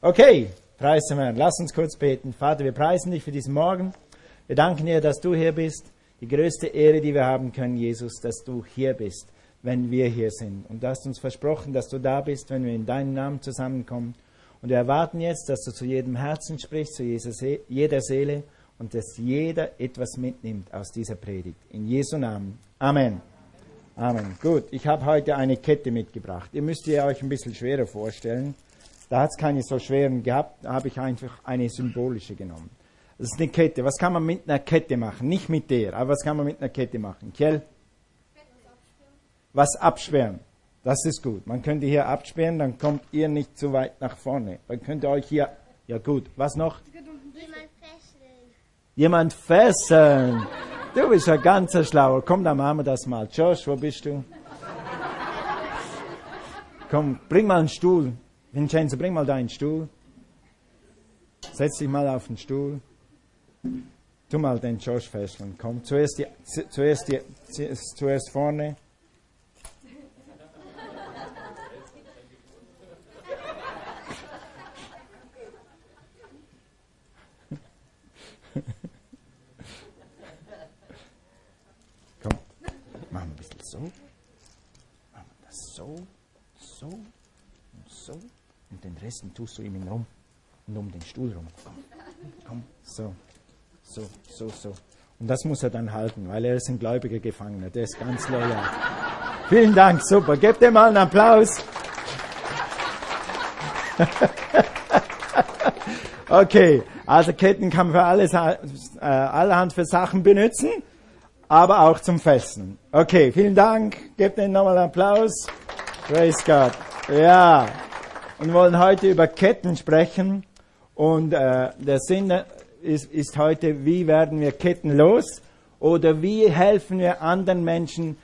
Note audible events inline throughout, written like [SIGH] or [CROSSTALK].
Okay, preisen wir. Lass uns kurz beten. Vater, wir preisen dich für diesen Morgen. Wir danken dir, dass du hier bist. Die größte Ehre, die wir haben können, Jesus, dass du hier bist, wenn wir hier sind. Und du hast uns versprochen, dass du da bist, wenn wir in deinem Namen zusammenkommen. Und wir erwarten jetzt, dass du zu jedem Herzen sprichst, zu jeder Seele und dass jeder etwas mitnimmt aus dieser Predigt. In Jesu Namen. Amen. Amen. Gut, ich habe heute eine Kette mitgebracht. Ihr müsst ihr euch ein bisschen schwerer vorstellen. Da hat es keine so schweren gehabt, da habe ich einfach eine symbolische genommen. Das ist eine Kette. Was kann man mit einer Kette machen? Nicht mit der, aber was kann man mit einer Kette machen? Kjell? Was absperren. Das ist gut. Man könnte hier absperren, dann kommt ihr nicht zu weit nach vorne. Dann könnt ihr euch hier. Ja, gut. Was noch? Jemand fesseln. Jemand fesseln. Du bist ein ganzer Schlauer. Komm, dann machen wir das mal. Josh, wo bist du? Komm, bring mal einen Stuhl. Vincenzo, bring mal deinen Stuhl. Setz dich mal auf den Stuhl. Tu mal den Josh fesseln. Komm, zuerst, die, zuerst, die, zuerst vorne. Komm, machen wir ein bisschen so. Machen wir das so, so und so. Und den Rest tust du ihm rum und um den Stuhl rum. Komm, komm, so, so, so, so. Und das muss er dann halten, weil er ist ein gläubiger Gefangener. Der ist ganz loyal. Vielen Dank, super. Gebt ihm mal einen Applaus. [LAUGHS] okay, also Ketten kann man für alles, äh, allerhand für Sachen benutzen, aber auch zum Fesseln. Okay, vielen Dank. Gebt ihm nochmal einen Applaus. Praise God. Ja und wollen heute über Ketten sprechen. Und äh, der Sinn ist, ist heute, wie werden wir Ketten los oder wie helfen wir anderen Menschen,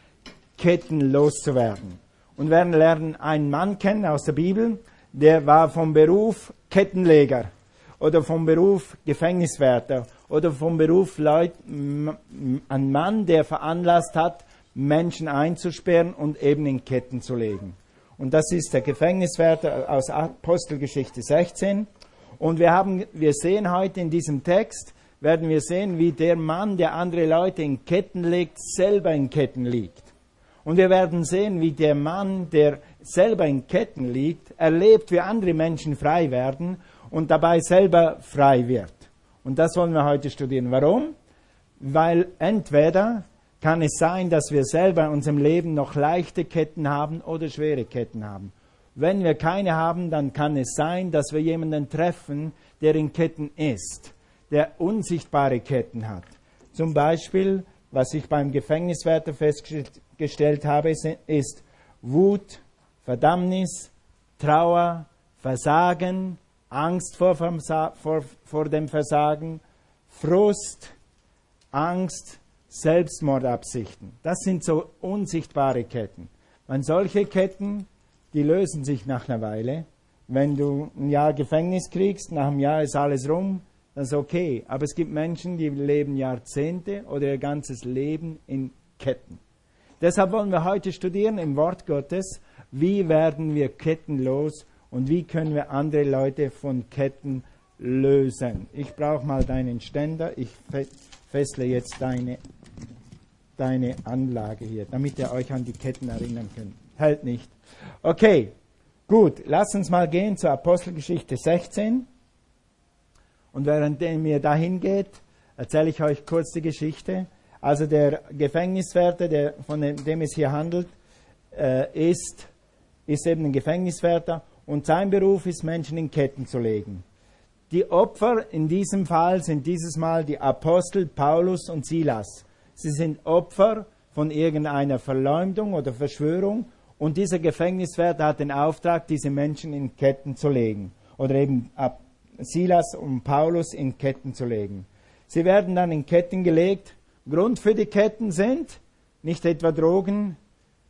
Ketten loszuwerden. Und werden lernen einen Mann kennen aus der Bibel, der war vom Beruf Kettenleger oder vom Beruf Gefängniswärter oder vom Beruf Leut, ein Mann, der veranlasst hat, Menschen einzusperren und eben in Ketten zu legen. Und das ist der Gefängniswärter aus Apostelgeschichte 16. Und wir, haben, wir sehen heute in diesem Text, werden wir sehen, wie der Mann, der andere Leute in Ketten legt, selber in Ketten liegt. Und wir werden sehen, wie der Mann, der selber in Ketten liegt, erlebt, wie andere Menschen frei werden und dabei selber frei wird. Und das wollen wir heute studieren. Warum? Weil entweder kann es sein, dass wir selber in unserem Leben noch leichte Ketten haben oder schwere Ketten haben. Wenn wir keine haben, dann kann es sein, dass wir jemanden treffen, der in Ketten ist, der unsichtbare Ketten hat. Zum Beispiel, was ich beim Gefängniswärter festgestellt habe, ist Wut, Verdammnis, Trauer, Versagen, Angst vor, vor, vor dem Versagen, Frust, Angst, Selbstmordabsichten. Das sind so unsichtbare Ketten. Und solche Ketten, die lösen sich nach einer Weile. Wenn du ein Jahr Gefängnis kriegst, nach einem Jahr ist alles rum, das ist okay. Aber es gibt Menschen, die leben Jahrzehnte oder ihr ganzes Leben in Ketten. Deshalb wollen wir heute studieren im Wort Gottes, wie werden wir Ketten los und wie können wir andere Leute von Ketten lösen. Ich brauche mal deinen Ständer. Ich fessle jetzt deine deine Anlage hier, damit ihr euch an die Ketten erinnern könnt. Hält nicht. Okay, gut, lass uns mal gehen zur Apostelgeschichte 16. Und während ihr dahin geht, erzähle ich euch kurz die Geschichte. Also der Gefängniswärter, der, von dem es hier handelt, äh, ist, ist eben ein Gefängniswärter und sein Beruf ist, Menschen in Ketten zu legen. Die Opfer in diesem Fall sind dieses Mal die Apostel Paulus und Silas. Sie sind Opfer von irgendeiner Verleumdung oder Verschwörung und dieser Gefängniswärter hat den Auftrag, diese Menschen in Ketten zu legen oder eben Silas und Paulus in Ketten zu legen. Sie werden dann in Ketten gelegt. Grund für die Ketten sind nicht etwa Drogen,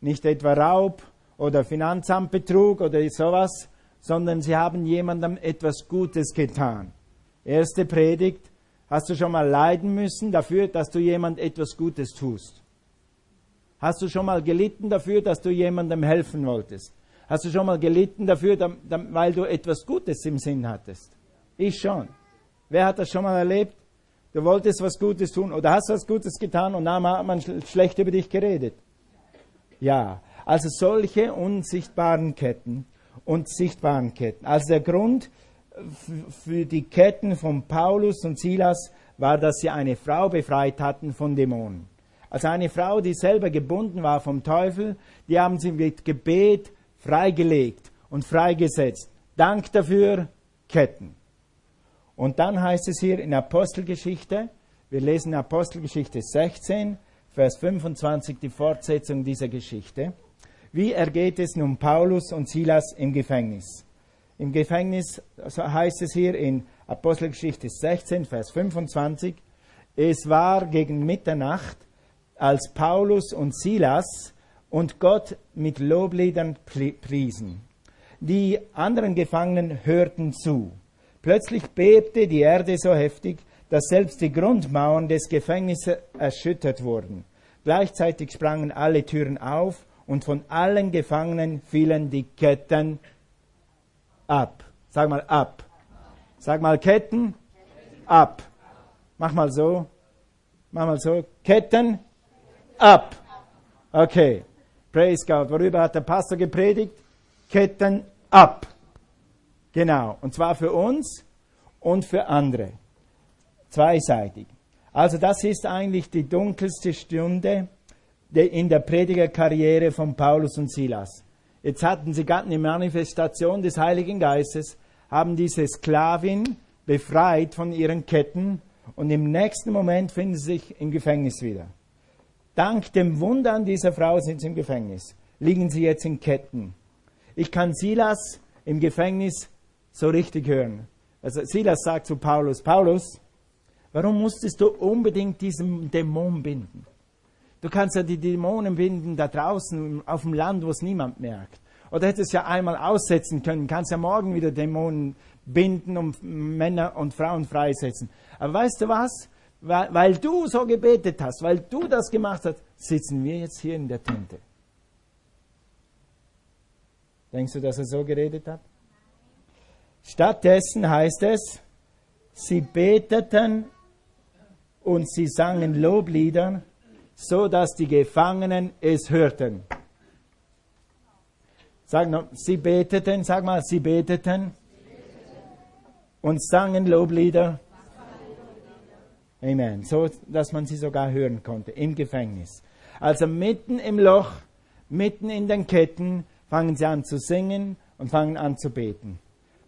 nicht etwa Raub oder Finanzamtbetrug oder sowas, sondern sie haben jemandem etwas Gutes getan. Erste Predigt, Hast du schon mal leiden müssen dafür, dass du jemand etwas Gutes tust? Hast du schon mal gelitten dafür, dass du jemandem helfen wolltest? Hast du schon mal gelitten dafür, weil du etwas Gutes im Sinn hattest? Ich schon. Wer hat das schon mal erlebt? Du wolltest was Gutes tun oder hast was Gutes getan und dann hat man schlecht über dich geredet. Ja, also solche unsichtbaren Ketten und sichtbaren Ketten. Also der Grund für die Ketten von Paulus und Silas war, dass sie eine Frau befreit hatten von Dämonen. Also eine Frau, die selber gebunden war vom Teufel, die haben sie mit Gebet freigelegt und freigesetzt. Dank dafür Ketten. Und dann heißt es hier in Apostelgeschichte, wir lesen Apostelgeschichte 16, Vers 25, die Fortsetzung dieser Geschichte. Wie ergeht es nun Paulus und Silas im Gefängnis? Im Gefängnis so heißt es hier in Apostelgeschichte 16, Vers 25, es war gegen Mitternacht, als Paulus und Silas und Gott mit Lobliedern priesen. Die anderen Gefangenen hörten zu. Plötzlich bebte die Erde so heftig, dass selbst die Grundmauern des Gefängnisses erschüttert wurden. Gleichzeitig sprangen alle Türen auf und von allen Gefangenen fielen die Ketten ab. Sag mal ab. Sag mal Ketten ab. Mach mal so. Mach mal so. Ketten ab. Okay. Praise God. Worüber hat der Pastor gepredigt? Ketten ab. Genau. Und zwar für uns und für andere. Zweiseitig. Also das ist eigentlich die dunkelste Stunde in der Predigerkarriere von Paulus und Silas. Jetzt hatten sie gerade eine Manifestation des Heiligen Geistes, haben diese Sklavin befreit von ihren Ketten und im nächsten Moment finden sie sich im Gefängnis wieder. Dank dem Wunder an dieser Frau sind sie im Gefängnis, liegen sie jetzt in Ketten. Ich kann Silas im Gefängnis so richtig hören. Also Silas sagt zu Paulus, Paulus, warum musstest du unbedingt diesen Dämon binden? Du kannst ja die Dämonen binden da draußen auf dem Land, wo es niemand merkt. Oder hättest ja einmal aussetzen können, kannst ja morgen wieder Dämonen binden und Männer und Frauen freisetzen. Aber weißt du was? Weil, weil du so gebetet hast, weil du das gemacht hast, sitzen wir jetzt hier in der Tinte. Denkst du, dass er so geredet hat? Stattdessen heißt es, sie beteten und sie sangen Loblieder so dass die Gefangenen es hörten. Sag noch, sie beteten, sag mal, sie beteten und sangen Loblieder. Amen. So, dass man sie sogar hören konnte im Gefängnis. Also mitten im Loch, mitten in den Ketten, fangen sie an zu singen und fangen an zu beten.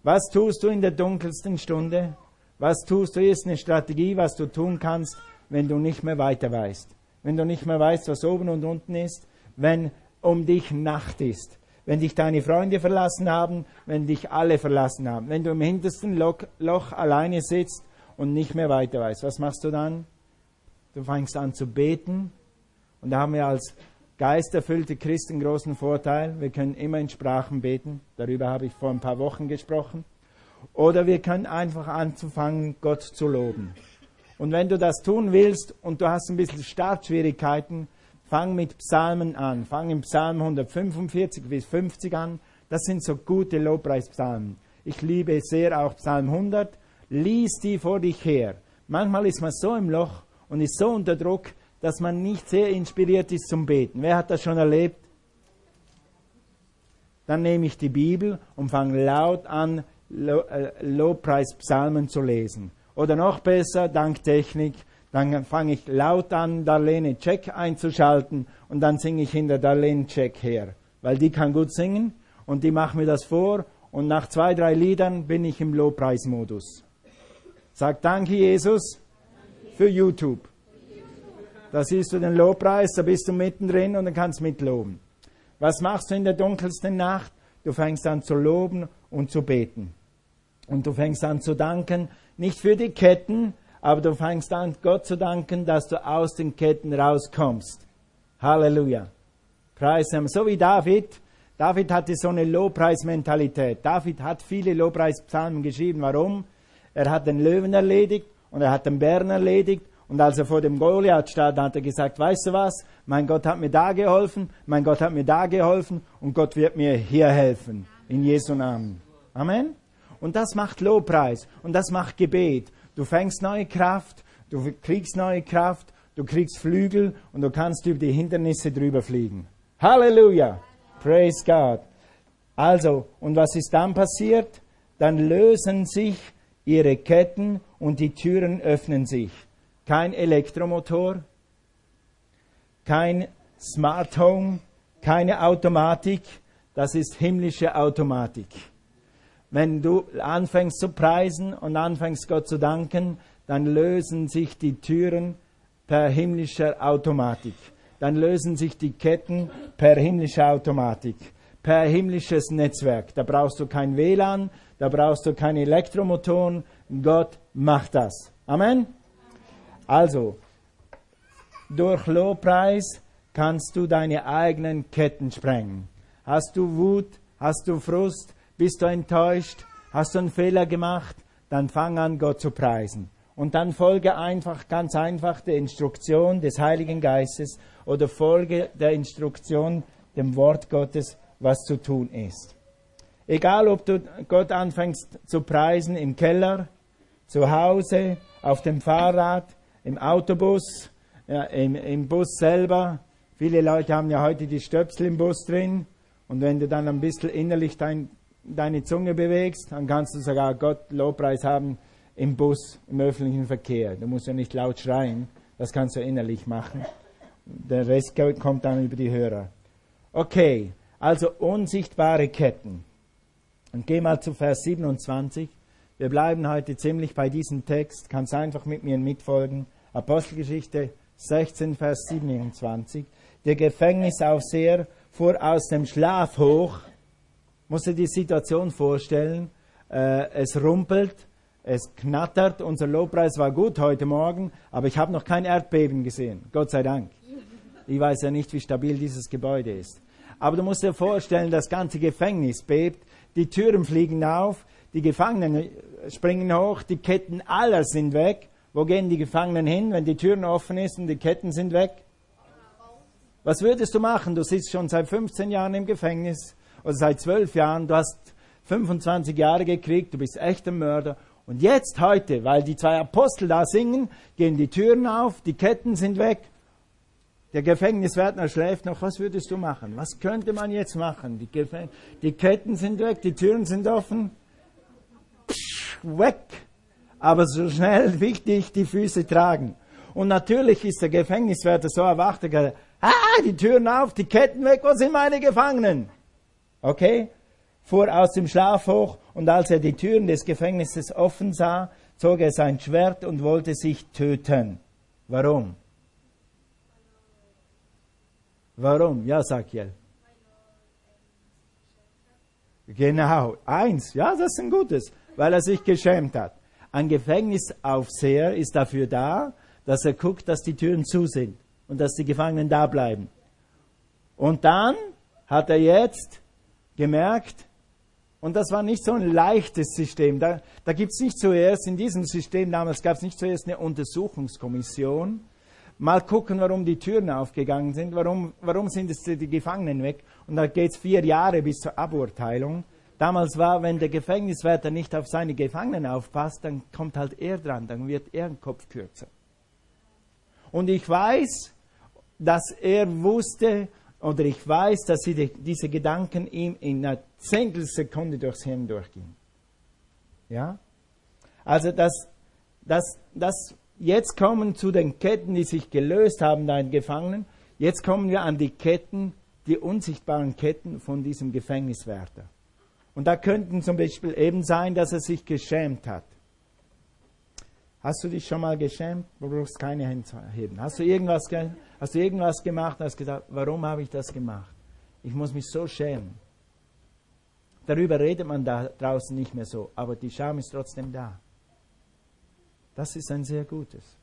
Was tust du in der dunkelsten Stunde? Was tust du? Ist eine Strategie, was du tun kannst, wenn du nicht mehr weiter weißt wenn du nicht mehr weißt, was oben und unten ist, wenn um dich Nacht ist, wenn dich deine Freunde verlassen haben, wenn dich alle verlassen haben, wenn du im hintersten Loch, Loch alleine sitzt und nicht mehr weiter weißt. Was machst du dann? Du fängst an zu beten und da haben wir als geisterfüllte Christen großen Vorteil. Wir können immer in Sprachen beten. Darüber habe ich vor ein paar Wochen gesprochen. Oder wir können einfach anzufangen, Gott zu loben. Und wenn du das tun willst und du hast ein bisschen Startschwierigkeiten, fang mit Psalmen an. Fang im Psalm 145 bis 50 an. Das sind so gute Lobpreispsalmen. Ich liebe sehr auch Psalm 100. Lies die vor dich her. Manchmal ist man so im Loch und ist so unter Druck, dass man nicht sehr inspiriert ist zum Beten. Wer hat das schon erlebt? Dann nehme ich die Bibel und fange laut an, äh, Lobpreispsalmen zu lesen. Oder noch besser, dank Technik, dann fange ich laut an, Darlene Check einzuschalten und dann singe ich hinter Darlene Check her. Weil die kann gut singen und die macht mir das vor und nach zwei, drei Liedern bin ich im Lobpreismodus. Sag Danke, Jesus, für YouTube. Da siehst du den Lobpreis, da bist du mittendrin und dann kannst mitloben. Was machst du in der dunkelsten Nacht? Du fängst an zu loben und zu beten. Und du fängst an zu danken, nicht für die Ketten, aber du fängst an, Gott zu danken, dass du aus den Ketten rauskommst. Halleluja. Preis So wie David. David hatte so eine Lobpreismentalität. David hat viele Lobpreispsalmen geschrieben. Warum? Er hat den Löwen erledigt und er hat den Bären erledigt Und als er vor dem Goliath stand, hat er gesagt, weißt du was? Mein Gott hat mir da geholfen, mein Gott hat mir da geholfen und Gott wird mir hier helfen. In Jesu Namen. Amen. Und das macht Lobpreis und das macht Gebet. Du fängst neue Kraft, du kriegst neue Kraft, du kriegst Flügel und du kannst über die Hindernisse drüber fliegen. Halleluja! Praise God! Also, und was ist dann passiert? Dann lösen sich ihre Ketten und die Türen öffnen sich. Kein Elektromotor, kein Smart Home, keine Automatik, das ist himmlische Automatik. Wenn du anfängst zu preisen und anfängst Gott zu danken, dann lösen sich die Türen per himmlischer Automatik. Dann lösen sich die Ketten per himmlischer Automatik, per himmlisches Netzwerk. Da brauchst du kein WLAN, da brauchst du keine Elektromotoren. Gott macht das. Amen. Also, durch Lobpreis kannst du deine eigenen Ketten sprengen. Hast du Wut, hast du Frust, bist du enttäuscht, hast du einen Fehler gemacht, dann fang an, Gott zu preisen. Und dann folge einfach, ganz einfach der Instruktion des Heiligen Geistes oder folge der Instruktion dem Wort Gottes, was zu tun ist. Egal, ob du Gott anfängst zu preisen im Keller, zu Hause, auf dem Fahrrad, im Autobus, ja, im, im Bus selber. Viele Leute haben ja heute die Stöpsel im Bus drin. Und wenn du dann ein bisschen innerlich dein, deine Zunge bewegst, dann kannst du sogar Gott Lobpreis haben im Bus, im öffentlichen Verkehr. Du musst ja nicht laut schreien, das kannst du innerlich machen. Der Rest kommt dann über die Hörer. Okay, also unsichtbare Ketten. Und geh mal zu Vers 27. Wir bleiben heute ziemlich bei diesem Text. Kannst einfach mit mir mitfolgen. Apostelgeschichte 16, Vers 27. Der Gefängnisaufseher fuhr aus dem Schlaf hoch. Muss dir die Situation vorstellen. Äh, es rumpelt, es knattert. Unser Lobpreis war gut heute Morgen, aber ich habe noch kein Erdbeben gesehen. Gott sei Dank. Ich weiß ja nicht, wie stabil dieses Gebäude ist. Aber du musst dir vorstellen, das ganze Gefängnis bebt, die Türen fliegen auf, die Gefangenen springen hoch, die Ketten aller sind weg. Wo gehen die Gefangenen hin, wenn die Türen offen ist und die Ketten sind weg? Was würdest du machen? Du sitzt schon seit 15 Jahren im Gefängnis oder seit 12 Jahren, du hast 25 Jahre gekriegt, du bist echter Mörder und jetzt, heute, weil die zwei Apostel da singen, gehen die Türen auf, die Ketten sind weg. Der Gefängniswärter schläft noch. Was würdest du machen? Was könnte man jetzt machen? Die, Gefäng die Ketten sind weg, die Türen sind offen. Psch, weg. Aber so schnell [LAUGHS] wichtig die Füße tragen. Und natürlich ist der Gefängniswärter so erwacht, ah, die Türen auf, die Ketten weg, wo sind meine Gefangenen? Okay? fuhr aus dem Schlaf hoch, und als er die Türen des Gefängnisses offen sah, zog er sein Schwert und wollte sich töten. Warum? Warum? Ja, sag Jel. Genau, eins, ja, das ist ein gutes, weil er sich geschämt hat. Ein Gefängnisaufseher ist dafür da, dass er guckt, dass die Türen zu sind und dass die Gefangenen da bleiben. Und dann hat er jetzt gemerkt, und das war nicht so ein leichtes System. Da, da gibt es nicht zuerst, in diesem System damals gab es nicht zuerst eine Untersuchungskommission. Mal gucken, warum die Türen aufgegangen sind, warum, warum sind es die Gefangenen weg. Und da geht es vier Jahre bis zur Aburteilung. Damals war, wenn der Gefängniswärter nicht auf seine Gefangenen aufpasst, dann kommt halt er dran, dann wird er ein Kopf kürzer. Und ich weiß, dass er wusste, oder ich weiß, dass die, diese Gedanken ihm in einer Zehntelsekunde durchs Hirn durchgingen. Ja? Also, das, das, das, jetzt kommen zu den Ketten, die sich gelöst haben, deinen Gefangenen. Jetzt kommen wir an die Ketten, die unsichtbaren Ketten von diesem Gefängniswärter. Und da könnten zum Beispiel eben sein, dass er sich geschämt hat. Hast du dich schon mal geschämt? Du brauchst keine Hände heben. Hast du irgendwas, hast du irgendwas gemacht und hast gesagt, warum habe ich das gemacht? Ich muss mich so schämen. Darüber redet man da draußen nicht mehr so, aber die Scham ist trotzdem da. Das ist ein sehr gutes.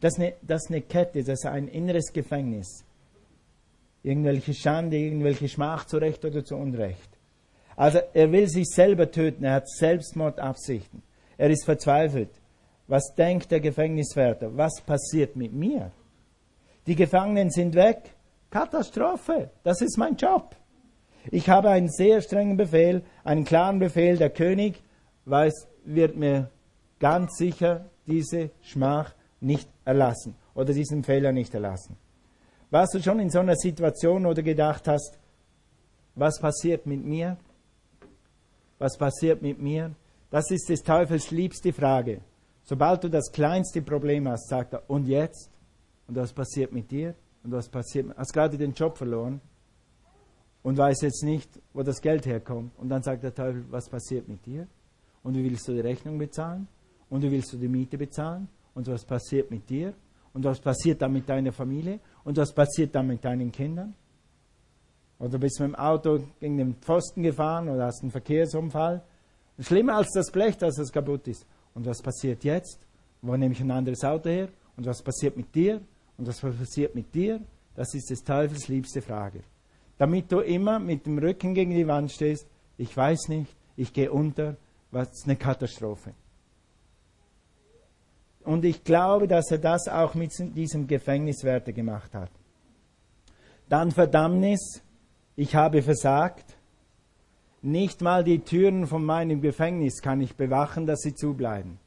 Das ist eine, das ist eine Kette, das ist ein inneres Gefängnis. Irgendwelche Schande, irgendwelche Schmach zu Recht oder zu Unrecht. Also er will sich selber töten, er hat Selbstmordabsichten. Er ist verzweifelt. Was denkt der Gefängniswärter? Was passiert mit mir? Die Gefangenen sind weg. Katastrophe. Das ist mein Job. Ich habe einen sehr strengen Befehl, einen klaren Befehl. Der König weiß, wird mir ganz sicher diese Schmach nicht erlassen oder diesen Fehler nicht erlassen. Warst du schon in so einer Situation oder gedacht hast, was passiert mit mir? Was passiert mit mir? Das ist des Teufels liebste Frage. Sobald du das kleinste Problem hast, sagt er, und jetzt? Und was passiert mit dir? Und was passiert? Hast gerade den Job verloren und weiß jetzt nicht, wo das Geld herkommt. Und dann sagt der Teufel, was passiert mit dir? Und wie willst du die Rechnung bezahlen? Und wie willst du die Miete bezahlen? Und was passiert mit dir? Und was passiert dann mit deiner Familie? Und was passiert dann mit deinen Kindern? Oder bist du mit dem Auto gegen den Pfosten gefahren oder hast einen Verkehrsunfall? Schlimmer als das Blech, dass es kaputt ist. Und was passiert jetzt? Wo nehme ich ein anderes Auto her? Und was passiert mit dir? Und was passiert mit dir? Das ist des Teufels liebste Frage. Damit du immer mit dem Rücken gegen die Wand stehst, ich weiß nicht, ich gehe unter, was eine Katastrophe. Und ich glaube, dass er das auch mit diesem Gefängniswärter gemacht hat. Dann Verdammnis, ich habe versagt. Nicht mal die Türen von meinem Gefängnis kann ich bewachen, dass sie zubleiben.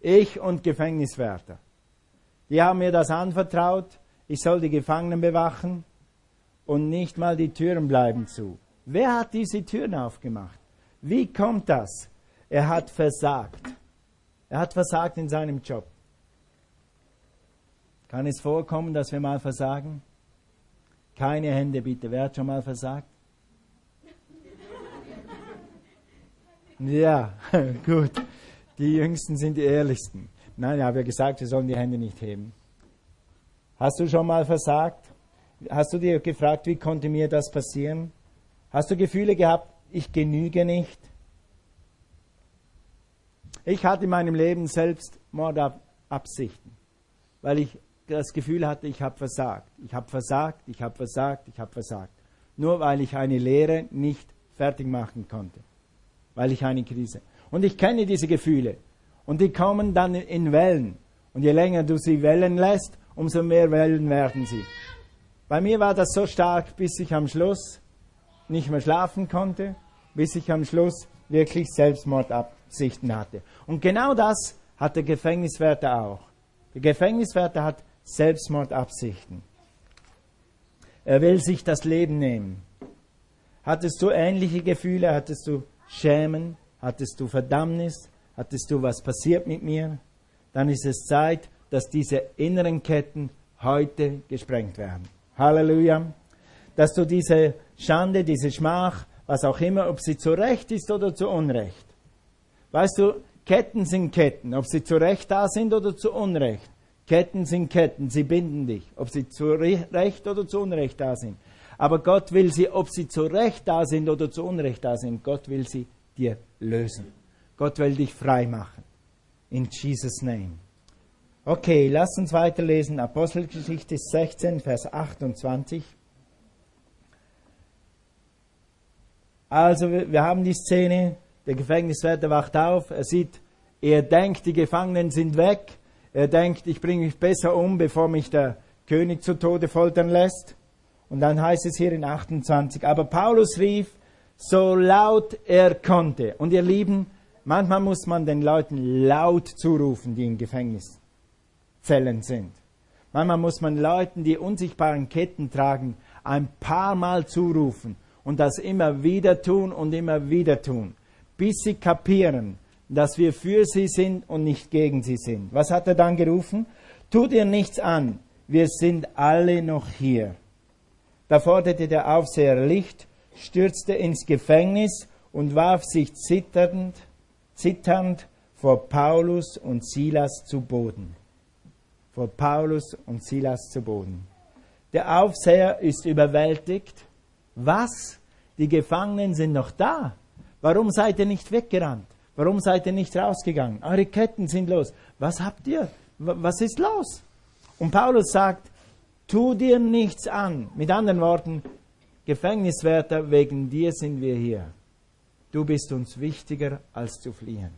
Ich und Gefängniswärter. Die haben mir das anvertraut, ich soll die Gefangenen bewachen und nicht mal die Türen bleiben zu. Wer hat diese Türen aufgemacht? Wie kommt das? Er hat versagt. Er hat versagt in seinem Job. Kann es vorkommen, dass wir mal versagen? Keine Hände bitte. Wer hat schon mal versagt? Ja, [LAUGHS] gut. Die Jüngsten sind die Ehrlichsten. Nein, ich habe ja gesagt, wir sollen die Hände nicht heben. Hast du schon mal versagt? Hast du dir gefragt, wie konnte mir das passieren? Hast du Gefühle gehabt, ich genüge nicht? Ich hatte in meinem Leben selbst Mordabsichten, weil ich das Gefühl hatte, ich habe versagt. Ich habe versagt, ich habe versagt, ich habe versagt. Nur weil ich eine Lehre nicht fertig machen konnte weil ich eine Krise. Und ich kenne diese Gefühle. Und die kommen dann in Wellen. Und je länger du sie wellen lässt, umso mehr Wellen werden sie. Bei mir war das so stark, bis ich am Schluss nicht mehr schlafen konnte, bis ich am Schluss wirklich Selbstmordabsichten hatte. Und genau das hat der Gefängniswärter auch. Der Gefängniswärter hat Selbstmordabsichten. Er will sich das Leben nehmen. Hattest du ähnliche Gefühle? Hattest du Schämen? Hattest du Verdammnis? Hattest du, was passiert mit mir? Dann ist es Zeit, dass diese inneren Ketten heute gesprengt werden. Halleluja. Dass du diese Schande, diese Schmach, was auch immer, ob sie zu Recht ist oder zu Unrecht. Weißt du, Ketten sind Ketten, ob sie zu Recht da sind oder zu Unrecht. Ketten sind Ketten, sie binden dich, ob sie zu Recht oder zu Unrecht da sind. Aber Gott will sie, ob sie zu Recht da sind oder zu Unrecht da sind, Gott will sie dir lösen. Gott will dich frei machen. In Jesus' name. Okay, lass uns weiterlesen. Apostelgeschichte 16, Vers 28. Also, wir haben die Szene, der Gefängniswärter wacht auf, er sieht, er denkt, die Gefangenen sind weg, er denkt, ich bringe mich besser um, bevor mich der König zu Tode foltern lässt. Und dann heißt es hier in 28, aber Paulus rief so laut er konnte. Und ihr Lieben, manchmal muss man den Leuten laut zurufen, die in Gefängniszellen sind. Manchmal muss man Leuten, die unsichtbaren Ketten tragen, ein paar Mal zurufen und das immer wieder tun und immer wieder tun, bis sie kapieren, dass wir für sie sind und nicht gegen sie sind. Was hat er dann gerufen? Tut ihr nichts an, wir sind alle noch hier. Da forderte der Aufseher Licht, stürzte ins Gefängnis und warf sich zitternd, zitternd vor Paulus und Silas zu Boden. Vor Paulus und Silas zu Boden. Der Aufseher ist überwältigt. Was? Die Gefangenen sind noch da. Warum seid ihr nicht weggerannt? Warum seid ihr nicht rausgegangen? Eure Ketten sind los. Was habt ihr? Was ist los? Und Paulus sagt, Tu dir nichts an. Mit anderen Worten, Gefängniswärter, wegen dir sind wir hier. Du bist uns wichtiger als zu fliehen.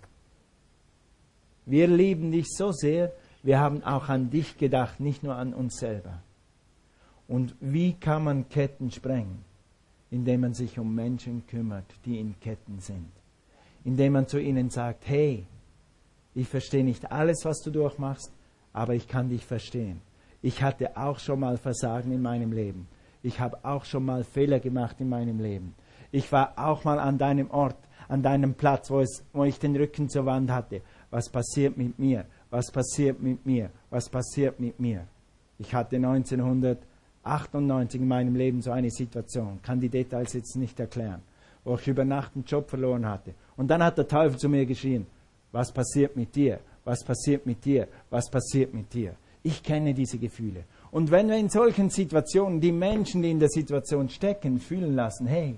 Wir lieben dich so sehr, wir haben auch an dich gedacht, nicht nur an uns selber. Und wie kann man Ketten sprengen? Indem man sich um Menschen kümmert, die in Ketten sind. Indem man zu ihnen sagt, hey, ich verstehe nicht alles, was du durchmachst, aber ich kann dich verstehen. Ich hatte auch schon mal Versagen in meinem Leben. Ich habe auch schon mal Fehler gemacht in meinem Leben. Ich war auch mal an deinem Ort, an deinem Platz, wo, es, wo ich den Rücken zur Wand hatte. Was passiert mit mir? Was passiert mit mir? Was passiert mit mir? Ich hatte 1998 in meinem Leben so eine Situation, kann die Details jetzt nicht erklären, wo ich über Nacht einen Job verloren hatte. Und dann hat der Teufel zu mir geschrien, was passiert mit dir? Was passiert mit dir? Was passiert mit dir? Ich kenne diese Gefühle. Und wenn wir in solchen Situationen die Menschen, die in der Situation stecken, fühlen lassen, hey,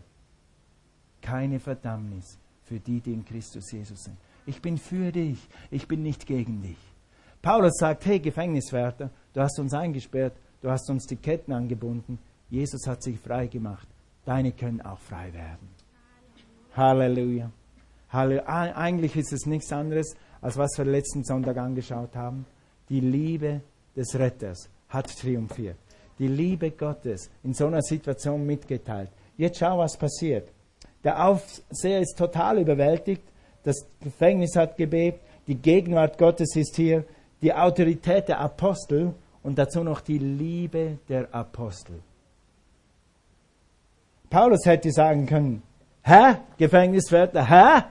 keine Verdammnis für die, die in Christus Jesus sind. Ich bin für dich, ich bin nicht gegen dich. Paulus sagt, hey Gefängniswärter, du hast uns eingesperrt, du hast uns die Ketten angebunden, Jesus hat sich frei gemacht, deine können auch frei werden. Halleluja. Halleluja. Eigentlich ist es nichts anderes, als was wir letzten Sonntag angeschaut haben. Die Liebe des Retters hat triumphiert. Die Liebe Gottes in so einer Situation mitgeteilt. Jetzt schau, was passiert. Der Aufseher ist total überwältigt. Das Gefängnis hat gebebt. Die Gegenwart Gottes ist hier. Die Autorität der Apostel und dazu noch die Liebe der Apostel. Paulus hätte sagen können, Hä, Gefängniswärter, hä?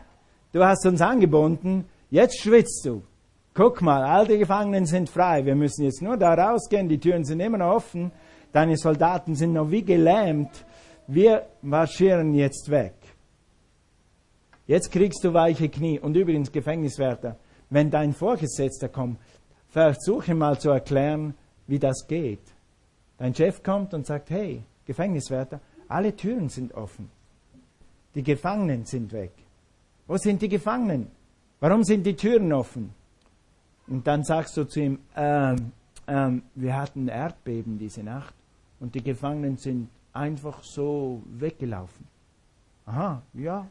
Du hast uns angebunden, jetzt schwitzt du. Guck mal, all die Gefangenen sind frei. Wir müssen jetzt nur da rausgehen. Die Türen sind immer noch offen. Deine Soldaten sind noch wie gelähmt. Wir marschieren jetzt weg. Jetzt kriegst du weiche Knie. Und übrigens, Gefängniswärter, wenn dein Vorgesetzter kommt, versuche mal zu erklären, wie das geht. Dein Chef kommt und sagt, hey, Gefängniswärter, alle Türen sind offen. Die Gefangenen sind weg. Wo sind die Gefangenen? Warum sind die Türen offen? Und dann sagst du zu ihm, ähm, ähm, wir hatten Erdbeben diese Nacht und die Gefangenen sind einfach so weggelaufen. Aha, ja.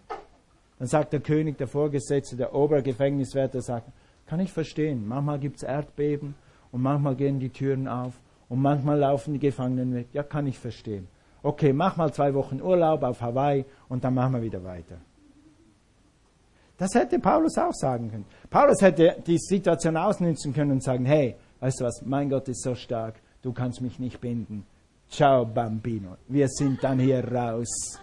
Dann sagt der König, der Vorgesetzte, der Obergefängniswärter, sagt, kann ich verstehen, manchmal gibt es Erdbeben und manchmal gehen die Türen auf und manchmal laufen die Gefangenen weg. Ja, kann ich verstehen. Okay, mach mal zwei Wochen Urlaub auf Hawaii und dann machen wir wieder weiter. Das hätte Paulus auch sagen können. Paulus hätte die Situation ausnutzen können und sagen, hey, weißt du was, mein Gott ist so stark, du kannst mich nicht binden. Ciao, Bambino. Wir sind dann hier raus.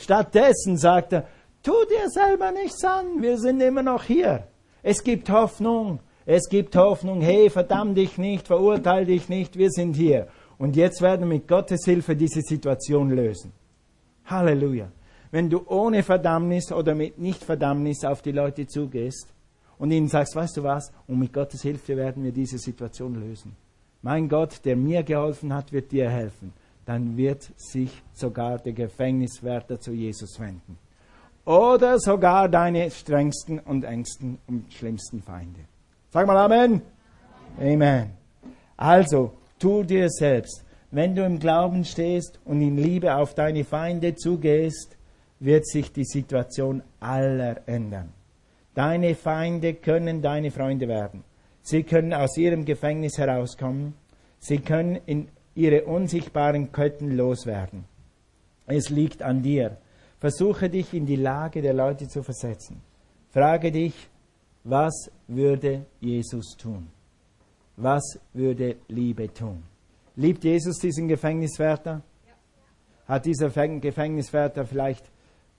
Stattdessen sagt er, tu dir selber nichts an, wir sind immer noch hier. Es gibt Hoffnung, es gibt Hoffnung, hey, verdamm dich nicht, verurteile dich nicht, wir sind hier. Und jetzt werden wir mit Gottes Hilfe diese Situation lösen. Halleluja wenn du ohne Verdammnis oder mit Nicht-Verdammnis auf die Leute zugehst und ihnen sagst, weißt du was, und mit Gottes Hilfe werden wir diese Situation lösen. Mein Gott, der mir geholfen hat, wird dir helfen. Dann wird sich sogar der Gefängniswärter zu Jesus wenden. Oder sogar deine strengsten und engsten und schlimmsten Feinde. Sag mal Amen. Amen. Also, tu dir selbst, wenn du im Glauben stehst und in Liebe auf deine Feinde zugehst, wird sich die Situation aller ändern. Deine Feinde können deine Freunde werden. Sie können aus ihrem Gefängnis herauskommen. Sie können in ihre unsichtbaren Ketten loswerden. Es liegt an dir. Versuche dich in die Lage der Leute zu versetzen. Frage dich, was würde Jesus tun? Was würde Liebe tun? Liebt Jesus diesen Gefängniswärter? Hat dieser Gefängniswärter vielleicht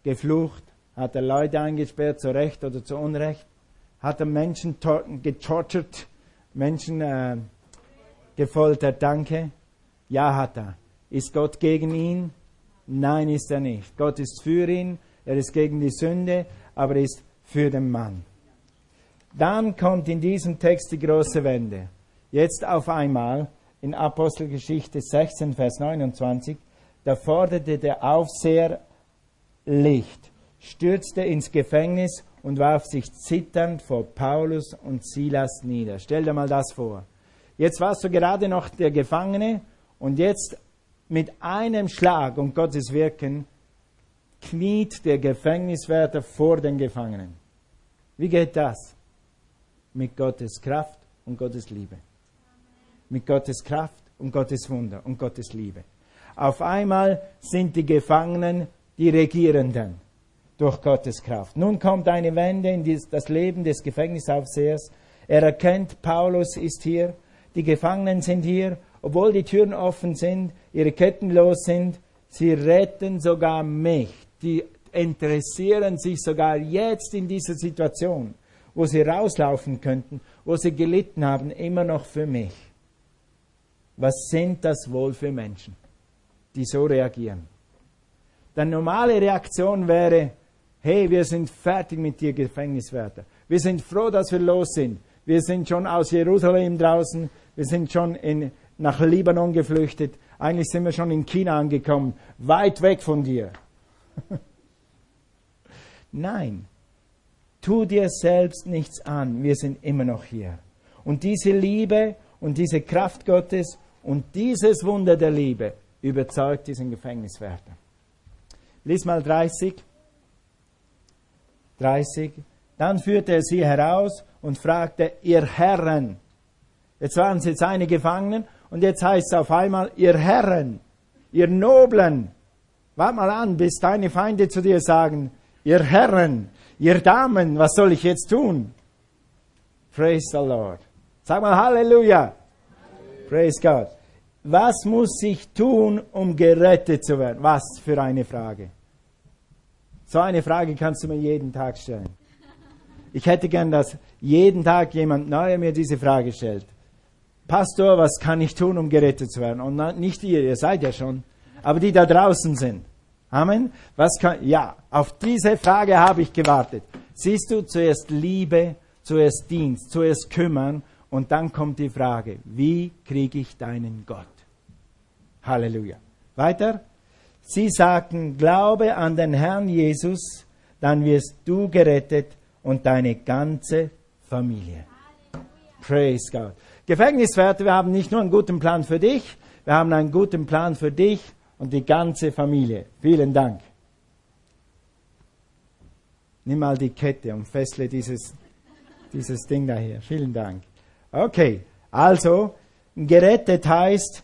geflucht, hat er Leute eingesperrt, zu Recht oder zu Unrecht, hat er Menschen getortert, Menschen äh, gefoltert, danke. Ja, hat er. Ist Gott gegen ihn? Nein, ist er nicht. Gott ist für ihn, er ist gegen die Sünde, aber er ist für den Mann. Dann kommt in diesem Text die große Wende. Jetzt auf einmal in Apostelgeschichte 16, Vers 29, da forderte der Aufseher Licht, stürzte ins Gefängnis und warf sich zitternd vor Paulus und Silas nieder. Stell dir mal das vor. Jetzt warst du gerade noch der Gefangene und jetzt mit einem Schlag und Gottes Wirken kniet der Gefängniswärter vor den Gefangenen. Wie geht das? Mit Gottes Kraft und Gottes Liebe. Mit Gottes Kraft und Gottes Wunder und Gottes Liebe. Auf einmal sind die Gefangenen die Regierenden durch Gottes Kraft. Nun kommt eine Wende in das Leben des Gefängnisaufsehers. Er erkennt, Paulus ist hier, die Gefangenen sind hier, obwohl die Türen offen sind, ihre Ketten los sind, sie retten sogar mich. Die interessieren sich sogar jetzt in dieser Situation, wo sie rauslaufen könnten, wo sie gelitten haben, immer noch für mich. Was sind das wohl für Menschen, die so reagieren? Die normale Reaktion wäre, hey, wir sind fertig mit dir, Gefängniswärter. Wir sind froh, dass wir los sind. Wir sind schon aus Jerusalem draußen. Wir sind schon in, nach Libanon geflüchtet. Eigentlich sind wir schon in China angekommen, weit weg von dir. [LAUGHS] Nein, tu dir selbst nichts an. Wir sind immer noch hier. Und diese Liebe und diese Kraft Gottes und dieses Wunder der Liebe überzeugt diesen Gefängniswärter. Lies mal 30. 30. Dann führte er sie heraus und fragte, ihr Herren. Jetzt waren sie seine Gefangenen und jetzt heißt es auf einmal, ihr Herren, ihr Noblen. Wart mal an, bis deine Feinde zu dir sagen, ihr Herren, ihr Damen, was soll ich jetzt tun? Praise the Lord. Sag mal Halleluja. Praise God. Was muss ich tun, um gerettet zu werden? Was für eine Frage. So eine Frage kannst du mir jeden Tag stellen. Ich hätte gern, dass jeden Tag jemand Neuer mir diese Frage stellt. Pastor, was kann ich tun, um gerettet zu werden? Und nicht ihr, ihr seid ja schon, aber die da draußen sind. Amen. Was kann, ja, auf diese Frage habe ich gewartet. Siehst du, zuerst Liebe, zuerst Dienst, zuerst kümmern und dann kommt die Frage, wie kriege ich deinen Gott? Halleluja. Weiter. Sie sagten, glaube an den Herrn Jesus, dann wirst du gerettet und deine ganze Familie. Praise God. Gefängniswärter, wir haben nicht nur einen guten Plan für dich, wir haben einen guten Plan für dich und die ganze Familie. Vielen Dank. Nimm mal die Kette und fessle dieses, dieses Ding daher. Vielen Dank. Okay, also gerettet heißt,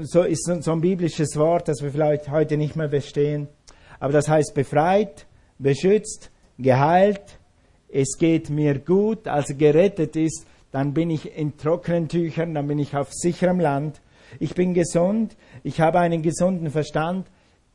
so ist so ein biblisches Wort, das wir vielleicht heute nicht mehr verstehen. Aber das heißt befreit, beschützt, geheilt. Es geht mir gut, also gerettet ist, dann bin ich in trockenen Tüchern, dann bin ich auf sicherem Land. Ich bin gesund, ich habe einen gesunden Verstand.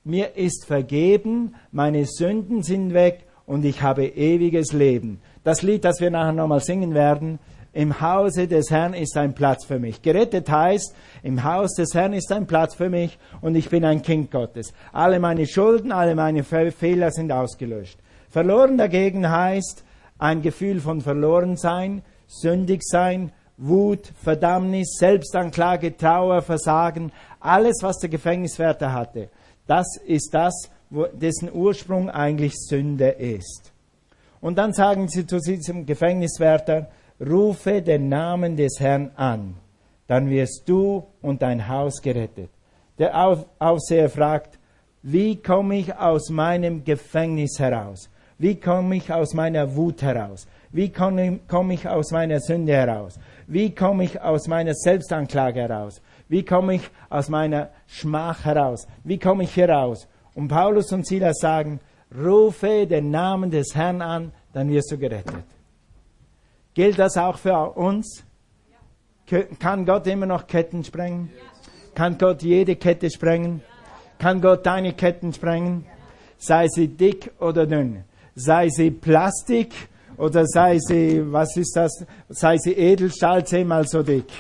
Mir ist vergeben, meine Sünden sind weg und ich habe ewiges Leben. Das Lied, das wir nachher nochmal singen werden, im Hause des Herrn ist ein Platz für mich. Gerettet heißt, im Haus des Herrn ist ein Platz für mich und ich bin ein Kind Gottes. Alle meine Schulden, alle meine Fehler sind ausgelöscht. Verloren dagegen heißt ein Gefühl von Verlorensein, sündig sein, Wut, Verdammnis, Selbstanklage, Trauer, Versagen, alles, was der Gefängniswärter hatte. Das ist das, dessen Ursprung eigentlich Sünde ist. Und dann sagen sie zu diesem Gefängniswärter, rufe den Namen des Herrn an, dann wirst du und dein Haus gerettet. Der Aufseher fragt, wie komme ich aus meinem Gefängnis heraus? Wie komme ich aus meiner Wut heraus? Wie komme ich aus meiner Sünde heraus? Wie komme ich aus meiner Selbstanklage heraus? Wie komme ich aus meiner Schmach heraus? Wie komme ich hier raus? Und Paulus und Silas sagen, rufe den Namen des Herrn an, dann wirst du gerettet. Gilt das auch für uns? Kann Gott immer noch Ketten sprengen? Kann Gott jede Kette sprengen? Kann Gott deine Ketten sprengen? Sei sie dick oder dünn. Sei sie Plastik oder sei sie, was ist das? Sei sie Edelstahl zehnmal so dick.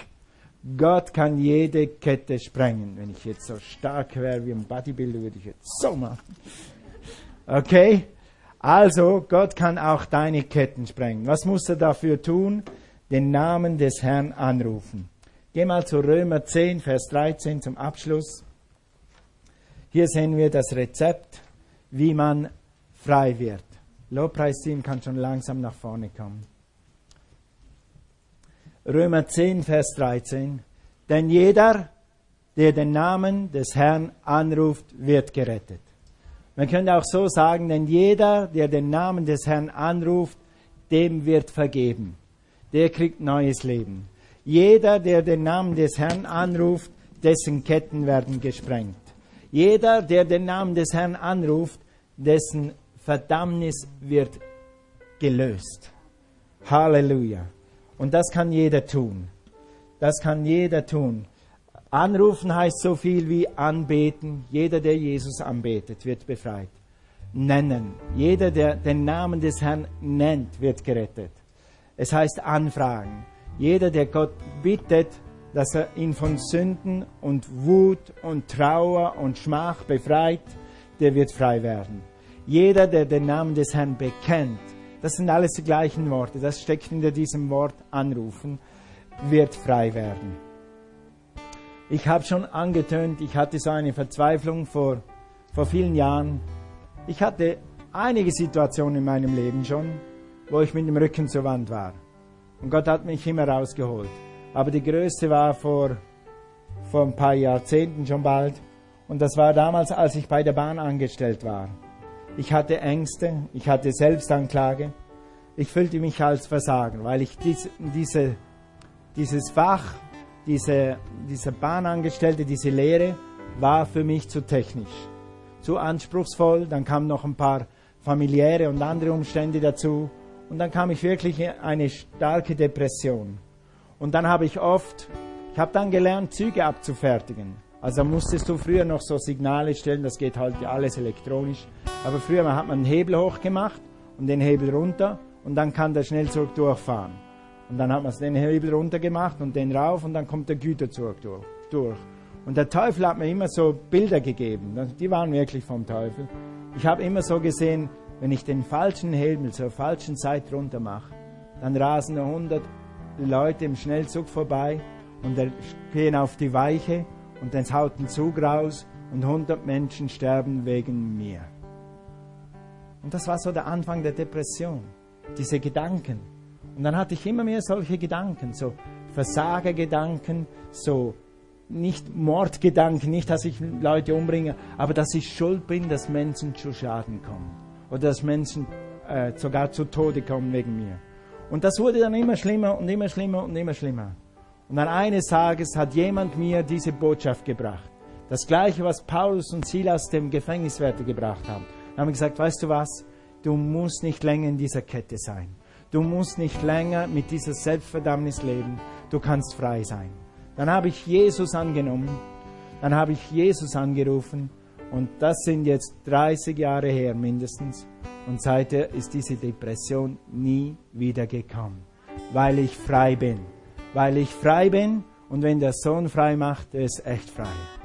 Gott kann jede Kette sprengen. Wenn ich jetzt so stark wäre wie ein Bodybuilder, würde ich jetzt so machen. Okay? Also, Gott kann auch deine Ketten sprengen. Was muss er dafür tun? Den Namen des Herrn anrufen. Geh mal zu Römer 10, Vers 13 zum Abschluss. Hier sehen wir das Rezept, wie man frei wird. Lobpreisteam kann schon langsam nach vorne kommen. Römer 10, Vers 13. Denn jeder, der den Namen des Herrn anruft, wird gerettet. Man könnte auch so sagen, denn jeder, der den Namen des Herrn anruft, dem wird vergeben. Der kriegt neues Leben. Jeder, der den Namen des Herrn anruft, dessen Ketten werden gesprengt. Jeder, der den Namen des Herrn anruft, dessen Verdammnis wird gelöst. Halleluja. Und das kann jeder tun. Das kann jeder tun. Anrufen heißt so viel wie anbeten. Jeder, der Jesus anbetet, wird befreit. Nennen. Jeder, der den Namen des Herrn nennt, wird gerettet. Es heißt anfragen. Jeder, der Gott bittet, dass er ihn von Sünden und Wut und Trauer und Schmach befreit, der wird frei werden. Jeder, der den Namen des Herrn bekennt, das sind alles die gleichen Worte, das steckt hinter diesem Wort anrufen, wird frei werden. Ich habe schon angetönt, ich hatte so eine Verzweiflung vor, vor vielen Jahren. Ich hatte einige Situationen in meinem Leben schon, wo ich mit dem Rücken zur Wand war. Und Gott hat mich immer rausgeholt. Aber die größte war vor, vor ein paar Jahrzehnten schon bald. Und das war damals, als ich bei der Bahn angestellt war. Ich hatte Ängste, ich hatte Selbstanklage. Ich fühlte mich als Versagen, weil ich dies, diese, dieses Fach diese, dieser Bahnangestellte, diese Lehre, war für mich zu technisch, zu anspruchsvoll. Dann kamen noch ein paar familiäre und andere Umstände dazu. Und dann kam ich wirklich in eine starke Depression. Und dann habe ich oft, ich habe dann gelernt, Züge abzufertigen. Also musstest du früher noch so Signale stellen, das geht halt alles elektronisch. Aber früher hat man einen Hebel hochgemacht und den Hebel runter und dann kann der Schnellzug durchfahren. Und dann hat man den Hebel runtergemacht und den rauf und dann kommt der Güterzug durch. Und der Teufel hat mir immer so Bilder gegeben. Die waren wirklich vom Teufel. Ich habe immer so gesehen, wenn ich den falschen Hebel zur falschen Zeit runter mache, dann rasen 100 Leute im Schnellzug vorbei und gehen auf die Weiche und dann haut ein Zug raus und 100 Menschen sterben wegen mir. Und das war so der Anfang der Depression. Diese Gedanken. Und dann hatte ich immer mehr solche Gedanken, so Versagergedanken, so nicht Mordgedanken, nicht, dass ich Leute umbringe, aber dass ich schuld bin, dass Menschen zu Schaden kommen oder dass Menschen äh, sogar zu Tode kommen wegen mir. Und das wurde dann immer schlimmer und immer schlimmer und immer schlimmer. Und dann eines Tages hat jemand mir diese Botschaft gebracht. Das gleiche, was Paulus und Silas dem Gefängniswärter gebracht haben. Dann haben wir gesagt, weißt du was, du musst nicht länger in dieser Kette sein. Du musst nicht länger mit dieser Selbstverdammnis leben. Du kannst frei sein. Dann habe ich Jesus angenommen. Dann habe ich Jesus angerufen. Und das sind jetzt 30 Jahre her mindestens. Und seither ist diese Depression nie wieder gekommen. Weil ich frei bin. Weil ich frei bin. Und wenn der Sohn frei macht, ist echt frei.